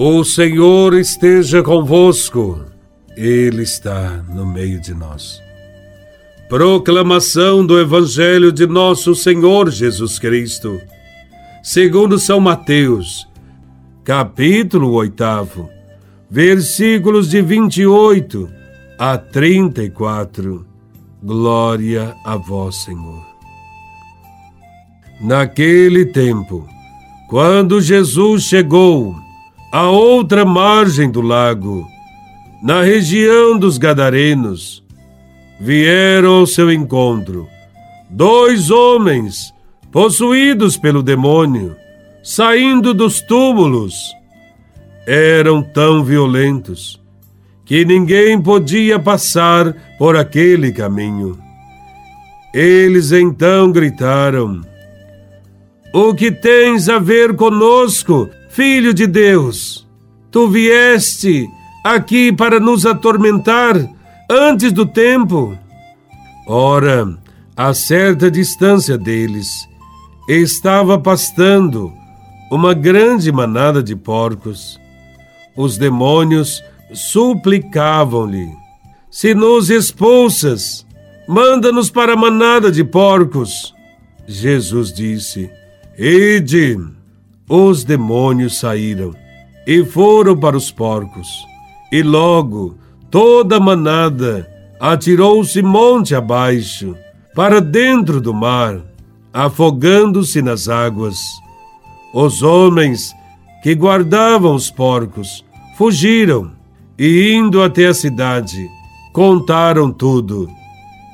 O Senhor esteja convosco, Ele está no meio de nós. Proclamação do Evangelho de Nosso Senhor Jesus Cristo, segundo São Mateus, capítulo 8, versículos de 28 a 34. Glória a Vós, Senhor. Naquele tempo, quando Jesus chegou à outra margem do lago, na região dos Gadarenos, vieram ao seu encontro dois homens possuídos pelo demônio, saindo dos túmulos. Eram tão violentos que ninguém podia passar por aquele caminho. Eles então gritaram: O que tens a ver conosco, filho de Deus? Tu vieste aqui para nos atormentar antes do tempo? Ora, a certa distância deles, estava pastando uma grande manada de porcos. Os demônios suplicavam-lhe: Se nos expulsas, manda-nos para a manada de porcos. Jesus disse: Ide. Os demônios saíram e foram para os porcos. E logo toda a manada atirou-se monte abaixo, para dentro do mar, afogando-se nas águas. Os homens que guardavam os porcos fugiram e, indo até a cidade, contaram tudo,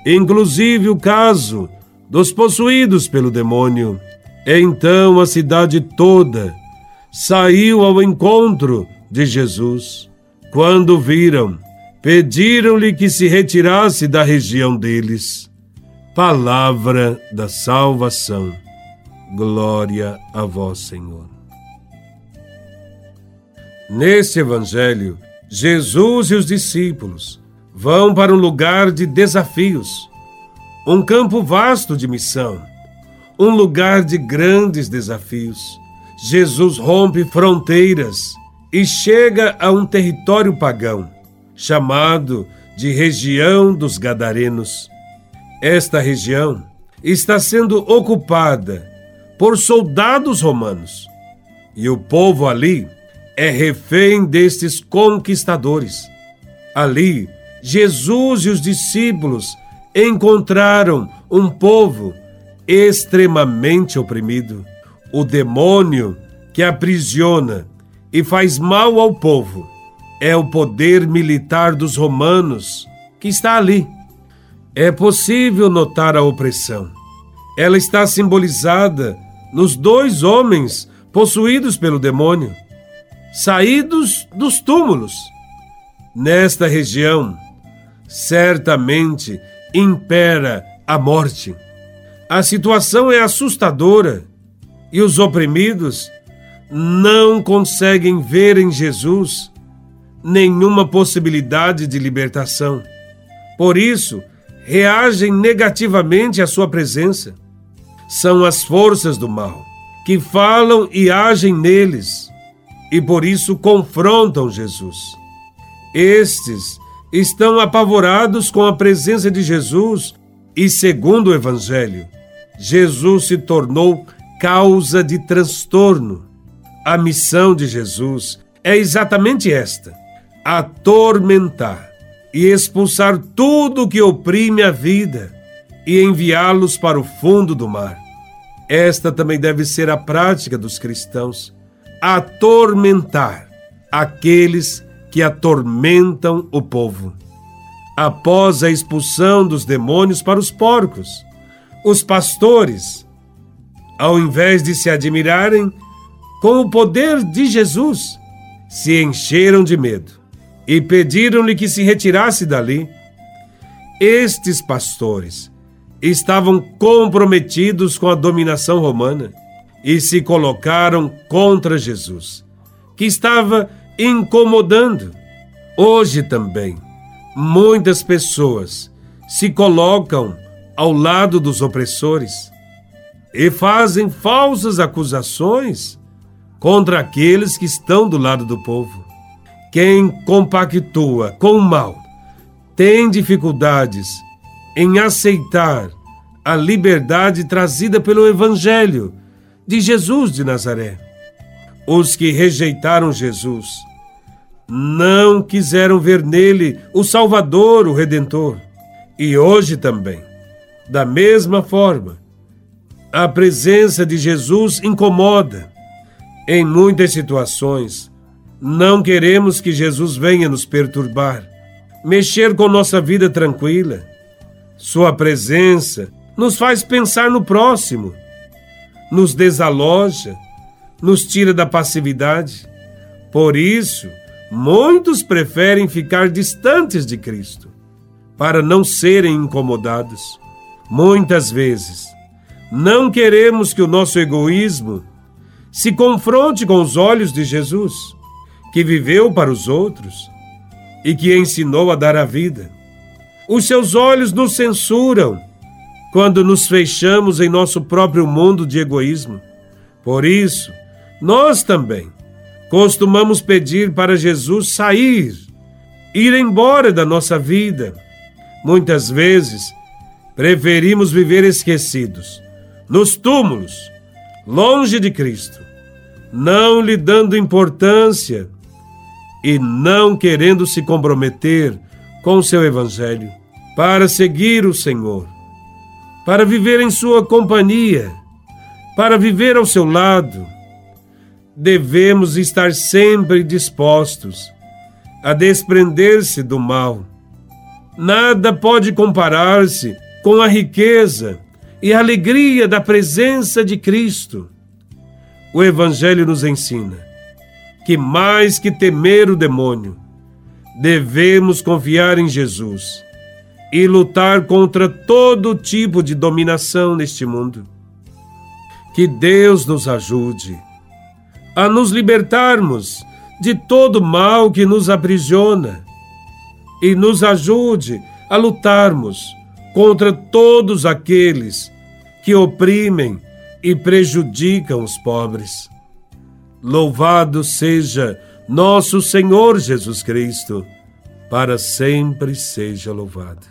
inclusive o caso dos possuídos pelo demônio. Então a cidade toda saiu ao encontro de Jesus. Quando viram, pediram-lhe que se retirasse da região deles. Palavra da salvação. Glória a vós, Senhor. Neste evangelho, Jesus e os discípulos vão para um lugar de desafios, um campo vasto de missão, um lugar de grandes desafios. Jesus rompe fronteiras e chega a um território pagão chamado de região dos Gadarenos. Esta região está sendo ocupada por soldados romanos e o povo ali é refém destes conquistadores. Ali, Jesus e os discípulos encontraram um povo extremamente oprimido. O demônio que aprisiona e faz mal ao povo é o poder militar dos romanos que está ali. É possível notar a opressão. Ela está simbolizada nos dois homens possuídos pelo demônio, saídos dos túmulos. Nesta região, certamente impera a morte. A situação é assustadora e os oprimidos não conseguem ver em Jesus nenhuma possibilidade de libertação. Por isso, reagem negativamente à sua presença. São as forças do mal que falam e agem neles e por isso confrontam Jesus. Estes estão apavorados com a presença de Jesus e, segundo o Evangelho, Jesus se tornou causa de transtorno. A missão de Jesus é exatamente esta: atormentar e expulsar tudo que oprime a vida e enviá-los para o fundo do mar. Esta também deve ser a prática dos cristãos: atormentar aqueles que atormentam o povo. Após a expulsão dos demônios para os porcos, os pastores, ao invés de se admirarem com o poder de Jesus, se encheram de medo e pediram-lhe que se retirasse dali. Estes pastores estavam comprometidos com a dominação romana e se colocaram contra Jesus, que estava incomodando. Hoje também, muitas pessoas se colocam ao lado dos opressores e fazem falsas acusações contra aqueles que estão do lado do povo. Quem compactua com o mal tem dificuldades em aceitar a liberdade trazida pelo Evangelho de Jesus de Nazaré. Os que rejeitaram Jesus não quiseram ver nele o Salvador, o Redentor. E hoje também, da mesma forma, a presença de Jesus incomoda. Em muitas situações, não queremos que Jesus venha nos perturbar, mexer com nossa vida tranquila. Sua presença nos faz pensar no próximo, nos desaloja, nos tira da passividade. Por isso, muitos preferem ficar distantes de Cristo, para não serem incomodados. Muitas vezes, não queremos que o nosso egoísmo se confronte com os olhos de Jesus, que viveu para os outros e que ensinou a dar a vida. Os seus olhos nos censuram quando nos fechamos em nosso próprio mundo de egoísmo. Por isso, nós também costumamos pedir para Jesus sair, ir embora da nossa vida. Muitas vezes, preferimos viver esquecidos nos túmulos, longe de Cristo, não lhe dando importância e não querendo se comprometer com seu Evangelho para seguir o Senhor, para viver em sua companhia, para viver ao seu lado. Devemos estar sempre dispostos a desprender-se do mal. Nada pode comparar-se com a riqueza e a alegria da presença de Cristo. O Evangelho nos ensina que, mais que temer o demônio, devemos confiar em Jesus e lutar contra todo tipo de dominação neste mundo. Que Deus nos ajude a nos libertarmos de todo mal que nos aprisiona e nos ajude a lutarmos contra todos aqueles que oprimem e prejudicam os pobres. Louvado seja nosso Senhor Jesus Cristo, para sempre seja louvado.